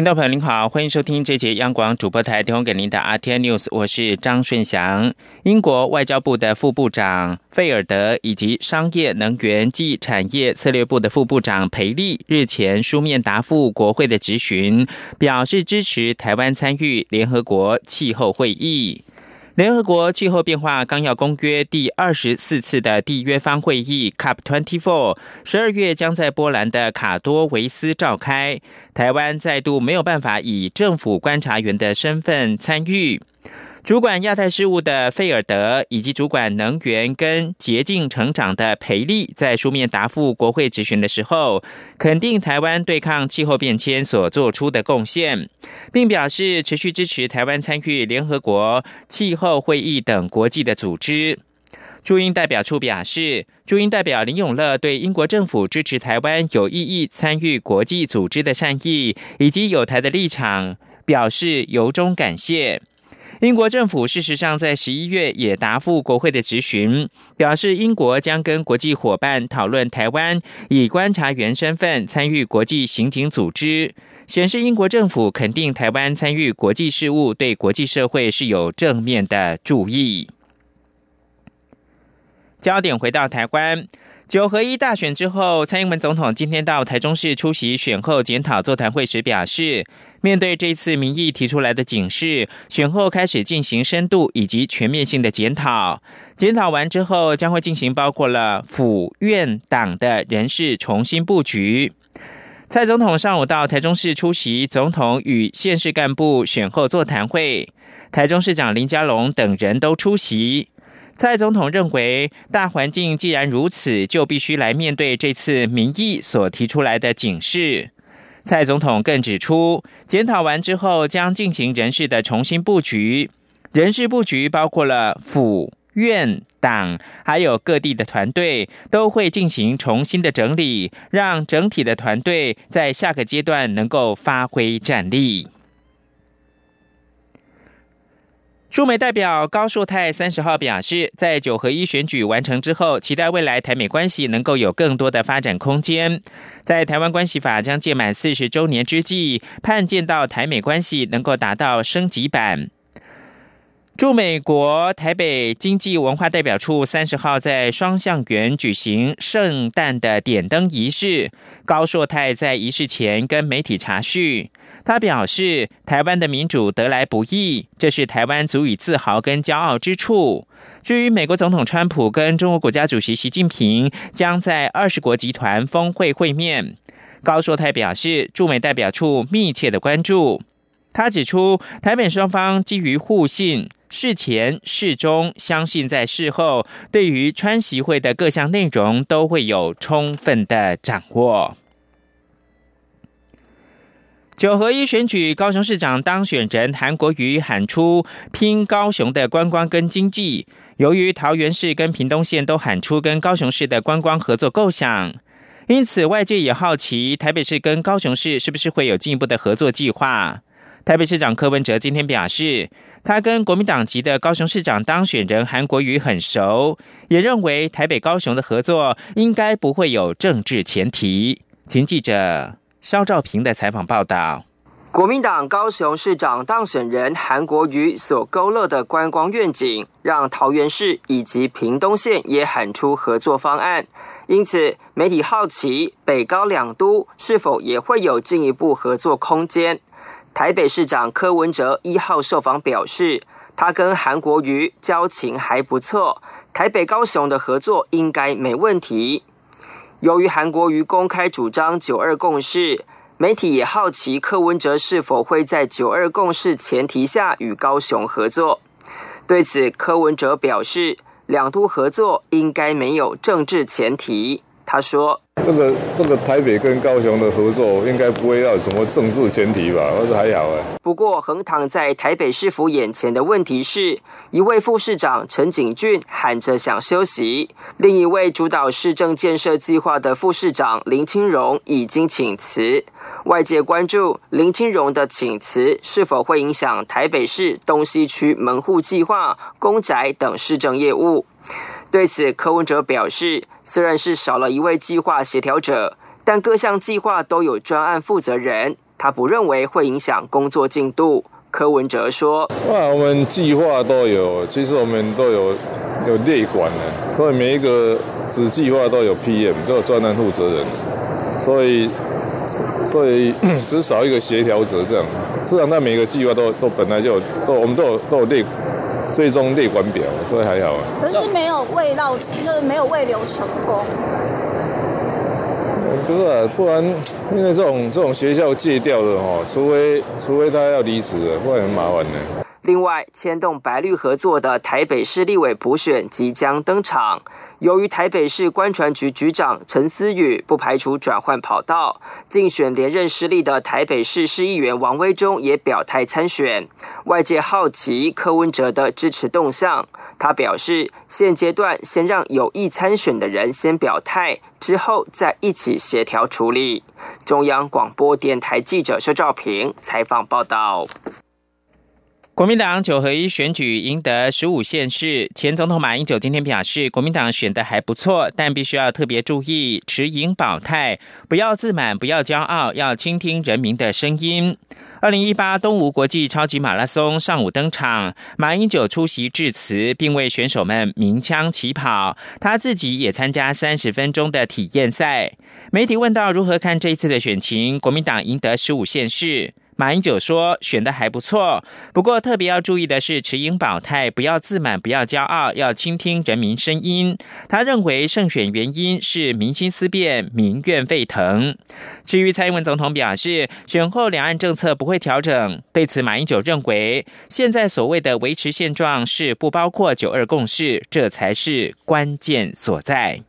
听众朋友您好，欢迎收听这节央广主播台提供给您的 RT News，我是张顺祥。英国外交部的副部长费尔德以及商业、能源及产业策略部的副部长裴利日前书面答复国会的质询，表示支持台湾参与联合国气候会议。联合国气候变化纲要公约第二十四次的缔约方会议 （Cup Twenty Four） 十二月将在波兰的卡多维斯召开，台湾再度没有办法以政府观察员的身份参与。主管亚太事务的费尔德以及主管能源跟洁净成长的裴利，在书面答复国会质询的时候，肯定台湾对抗气候变迁所做出的贡献，并表示持续支持台湾参与联合国气候会议等国际的组织。驻英代表处表示，驻英代表林永乐对英国政府支持台湾有意义参与国际组织的善意以及有台的立场，表示由衷感谢。英国政府事实上在十一月也答复国会的质询，表示英国将跟国际伙伴讨论台湾以观察员身份参与国际刑警组织，显示英国政府肯定台湾参与国际事务对国际社会是有正面的注意。焦点回到台湾。九合一大选之后，蔡英文总统今天到台中市出席选后检讨座谈会时表示，面对这次民意提出来的警示，选后开始进行深度以及全面性的检讨。检讨完之后，将会进行包括了府院党的人事重新布局。蔡总统上午到台中市出席总统与县市干部选后座谈会，台中市长林佳龙等人都出席。蔡总统认为，大环境既然如此，就必须来面对这次民意所提出来的警示。蔡总统更指出，检讨完之后将进行人事的重新布局，人事布局包括了府院党，还有各地的团队，都会进行重新的整理，让整体的团队在下个阶段能够发挥战力。驻美代表高树泰三十号表示，在九合一选举完成之后，期待未来台美关系能够有更多的发展空间。在台湾关系法将届满四十周年之际，盼见到台美关系能够达到升级版。驻美国台北经济文化代表处三十号在双向园举行圣诞的点灯仪式，高硕泰在仪式前跟媒体查叙。他表示，台湾的民主得来不易，这是台湾足以自豪跟骄傲之处。至于美国总统川普跟中国国家主席习近平将在二十国集团峰会会面，高硕泰表示，驻美代表处密切的关注。他指出，台美双方基于互信，事前、事中，相信在事后，对于川习会的各项内容都会有充分的掌握。九合一选举，高雄市长当选人韩国瑜喊出拼高雄的观光跟经济。由于桃园市跟屏东县都喊出跟高雄市的观光合作构想，因此外界也好奇台北市跟高雄市是不是会有进一步的合作计划。台北市长柯文哲今天表示，他跟国民党籍的高雄市长当选人韩国瑜很熟，也认为台北高雄的合作应该不会有政治前提。请记者。肖兆平的采访报道：国民党高雄市长当选人韩国瑜所勾勒的观光愿景，让桃园市以及屏东县也喊出合作方案。因此，媒体好奇北高两都是否也会有进一步合作空间。台北市长柯文哲一号受访表示，他跟韩国瑜交情还不错，台北高雄的合作应该没问题。由于韩国瑜公开主张“九二共识”，媒体也好奇柯文哲是否会在“九二共识”前提下与高雄合作。对此，柯文哲表示，两都合作应该没有政治前提。他说。这个这个台北跟高雄的合作应该不会要什么政治前提吧？我说还好哎。不过横躺在台北市府眼前的问题是，一位副市长陈景俊喊着想休息，另一位主导市政建设计划的副市长林清荣已经请辞。外界关注林清荣的请辞是否会影响台北市东西区门户计划、公宅等市政业务。对此，柯文哲表示，虽然是少了一位计划协调者，但各项计划都有专案负责人，他不认为会影响工作进度。柯文哲说：“啊，我们计划都有，其实我们都有有列管的，所以每一个子计划都有 PM，都有专案负责人，所以所以 只少一个协调者这样。实际上，那每个计划都都本来就有，都我们都有都有列。”最终列管表，所以还好啊。可是没有未到，就是没有未留成功。不是啊，不然因为这种这种学校戒掉的哦，除非除非他要离职了，不然很麻烦的。另外，牵动白绿合作的台北市立委补选即将登场。由于台北市官船局局长陈思宇不排除转换跑道，竞选连任失利的台北市市议员王威忠也表态参选。外界好奇柯文哲的支持动向，他表示，现阶段先让有意参选的人先表态，之后再一起协调处理。中央广播电台记者薛兆平采访报道。国民党九合一选举赢得十五县市，前总统马英九今天表示，国民党选的还不错，但必须要特别注意持盈保泰，不要自满，不要骄傲，要倾听人民的声音。二零一八东吴国际超级马拉松上午登场，马英九出席致辞，并为选手们鸣枪起跑，他自己也参加三十分钟的体验赛。媒体问到如何看这一次的选情，国民党赢得十五县市。马英九说：“选的还不错，不过特别要注意的是持英保泰，不要自满，不要骄傲，要倾听人民声音。”他认为胜选原因是民心思变，民怨沸腾。至于蔡英文总统表示，选后两岸政策不会调整。对此，马英九认为，现在所谓的维持现状是不包括九二共识，这才是关键所在。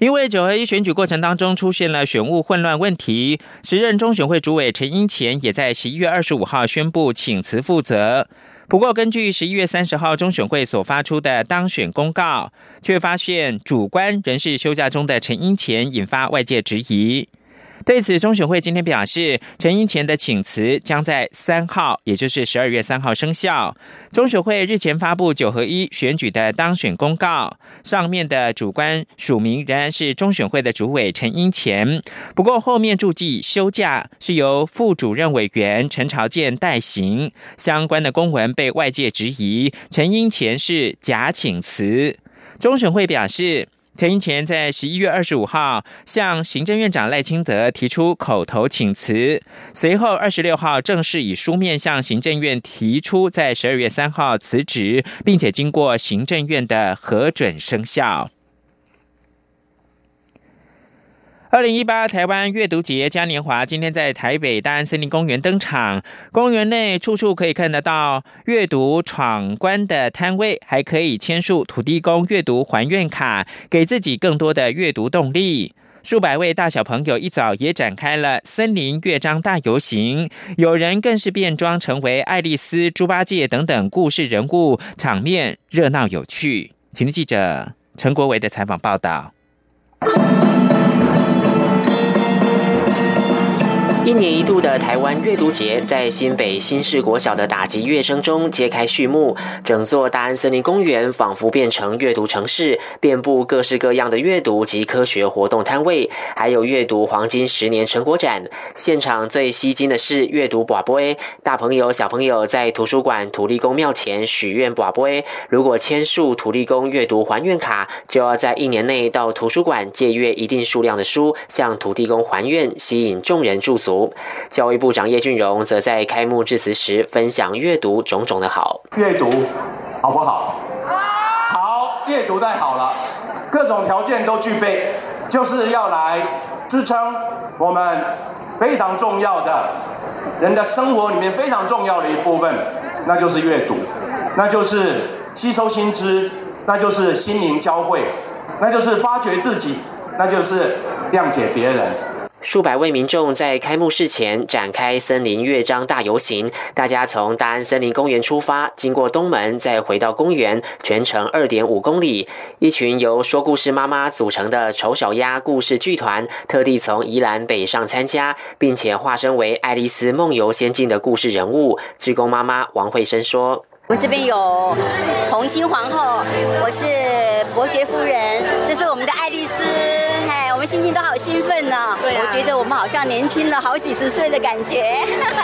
因为九合一选举过程当中出现了选务混乱问题，时任中选会主委陈英前也在十一月二十五号宣布请辞负责。不过，根据十一月三十号中选会所发出的当选公告，却发现主观仍是休假中的陈英前，引发外界质疑。对此，中选会今天表示，陈英前的请辞将在三号，也就是十二月三号生效。中选会日前发布九合一选举的当选公告，上面的主观署名仍然是中选会的主委陈英前，不过后面注记休假是由副主任委员陈朝健代行，相关的公文被外界质疑陈英前是假请辞。中选会表示。陈英前在十一月二十五号向行政院长赖清德提出口头请辞，随后二十六号正式以书面向行政院提出，在十二月三号辞职，并且经过行政院的核准生效。二零一八台湾阅读节嘉年华今天在台北大安森林公园登场，公园内处处可以看得到阅读闯关的摊位，还可以签署土地公阅读还愿卡，给自己更多的阅读动力。数百位大小朋友一早也展开了森林乐章大游行，有人更是变装成为爱丽丝、猪八戒等等故事人物，场面热闹有趣。请听记者陈国维的采访报道。一年一度的台湾阅读节在新北新市国小的打击乐声中揭开序幕，整座大安森林公园仿佛变成阅读城市，遍布各式各样的阅读及科学活动摊位，还有阅读黄金十年成果展。现场最吸睛的是阅读寡杯，大朋友小朋友在图书馆土地公庙前许愿寡杯，如果签署土地公阅读还愿卡，就要在一年内到图书馆借阅一定数量的书，向土地公还愿，吸引众人驻足。教育部长叶俊荣则在开幕致辞时分享阅读种种的好。阅读好不好？好，阅读太好了，各种条件都具备，就是要来支撑我们非常重要的人的生活里面非常重要的一部分，那就是阅读，那就是吸收新知，那就是心灵交汇，那就是发掘自己，那就是谅解别人。数百位民众在开幕式前展开森林乐章大游行，大家从大安森林公园出发，经过东门，再回到公园，全程二点五公里。一群由说故事妈妈组成的丑小鸭故事剧团，特地从宜兰北上参加，并且化身为爱丽丝梦游仙境的故事人物。志工妈妈王慧生说：“我这边有红心皇后，我是伯爵夫人，这是我们的爱丽丝。”我们心情都好兴奋呢，对我觉得我们好像年轻了好几十岁的感觉。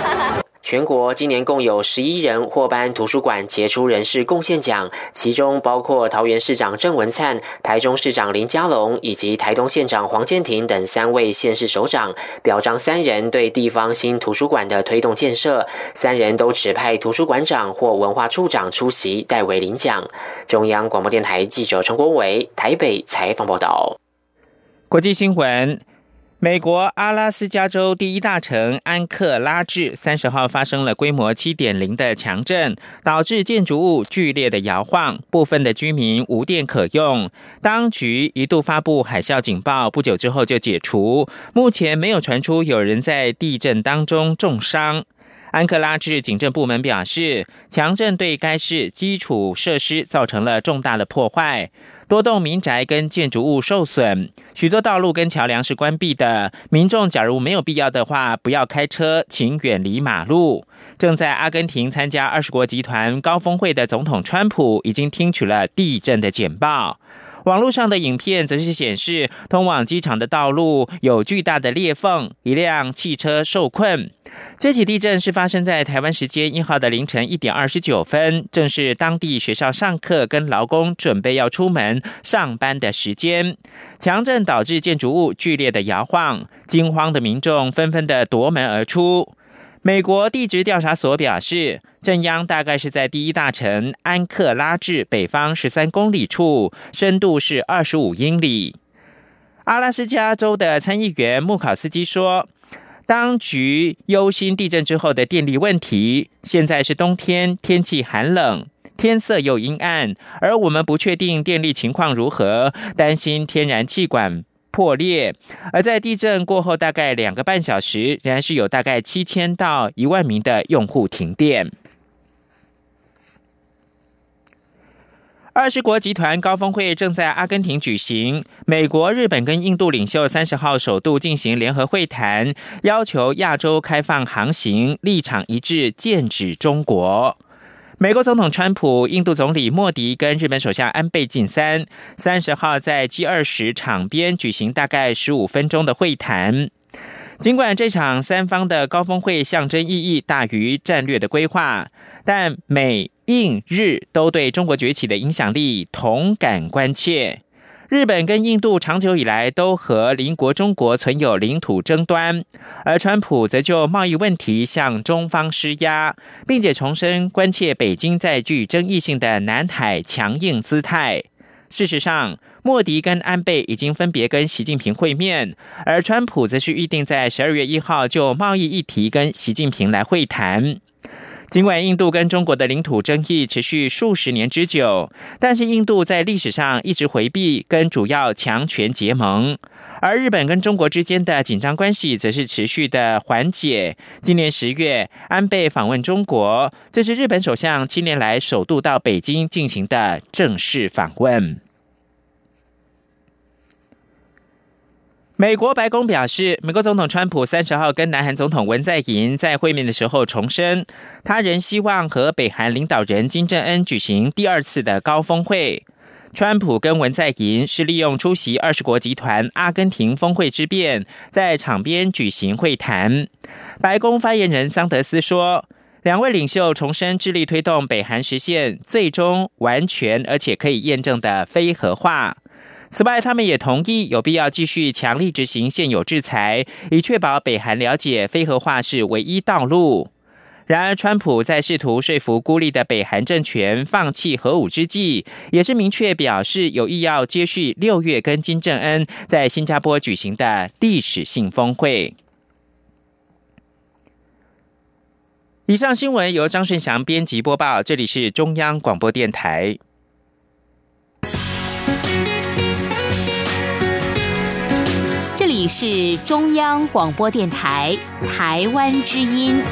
全国今年共有十一人获颁图书馆杰出人士贡献奖，其中包括桃园市长郑文灿、台中市长林佳龙以及台东县长黄建庭等三位县市首长，表彰三人对地方新图书馆的推动建设。三人都指派图书馆长或文化处长出席代为领奖。中央广播电台记者陈国伟台北采访报道。国际新闻：美国阿拉斯加州第一大城安克拉治三十号发生了规模七点零的强震，导致建筑物剧烈的摇晃，部分的居民无电可用。当局一度发布海啸警报，不久之后就解除。目前没有传出有人在地震当中重伤。安克拉治警政部门表示，强震对该市基础设施造成了重大的破坏，多栋民宅跟建筑物受损，许多道路跟桥梁是关闭的。民众假如没有必要的话，不要开车，请远离马路。正在阿根廷参加二十国集团高峰会的总统川普已经听取了地震的简报。网络上的影片则是显示，通往机场的道路有巨大的裂缝，一辆汽车受困。这起地震是发生在台湾时间一号的凌晨一点二十九分，正是当地学校上课跟劳工准备要出门上班的时间。强震导致建筑物剧烈的摇晃，惊慌的民众纷纷的夺门而出。美国地质调查所表示，震央大概是在第一大城安克拉治北方十三公里处，深度是二十五英里。阿拉斯加州的参议员穆考斯基说，当局忧心地震之后的电力问题。现在是冬天，天气寒冷，天色又阴暗，而我们不确定电力情况如何，担心天然气管。破裂，而在地震过后大概两个半小时，仍然是有大概七千到一万名的用户停电。二十国集团高峰会正在阿根廷举行，美国、日本跟印度领袖三十号首度进行联合会谈，要求亚洲开放航行，立场一致，剑指中国。美国总统川普、印度总理莫迪跟日本首相安倍晋三三十号在 G 二十场边举行大概十五分钟的会谈。尽管这场三方的高峰会象征意义大于战略的规划，但美、印、日都对中国崛起的影响力同感关切。日本跟印度长久以来都和邻国中国存有领土争端，而川普则就贸易问题向中方施压，并且重申关切北京在具争议性的南海强硬姿态。事实上，莫迪跟安倍已经分别跟习近平会面，而川普则是预定在十二月一号就贸易议题跟习近平来会谈。尽管印度跟中国的领土争议持续数十年之久，但是印度在历史上一直回避跟主要强权结盟，而日本跟中国之间的紧张关系则是持续的缓解。今年十月，安倍访问中国，这是日本首相七年来首度到北京进行的正式访问。美国白宫表示，美国总统川普三十号跟南韩总统文在寅在会面的时候重申，他仍希望和北韩领导人金正恩举行第二次的高峰会。川普跟文在寅是利用出席二十国集团阿根廷峰会之便，在场边举行会谈。白宫发言人桑德斯说，两位领袖重申致力推动北韩实现最终完全而且可以验证的非核化。此外，他们也同意有必要继续强力执行现有制裁，以确保北韩了解非核化是唯一道路。然而，川普在试图说服孤立的北韩政权放弃核武之际，也是明确表示有意要接续六月跟金正恩在新加坡举行的历史性峰会。以上新闻由张顺祥编辑播报，这里是中央广播电台。你是中央广播电台台湾之音。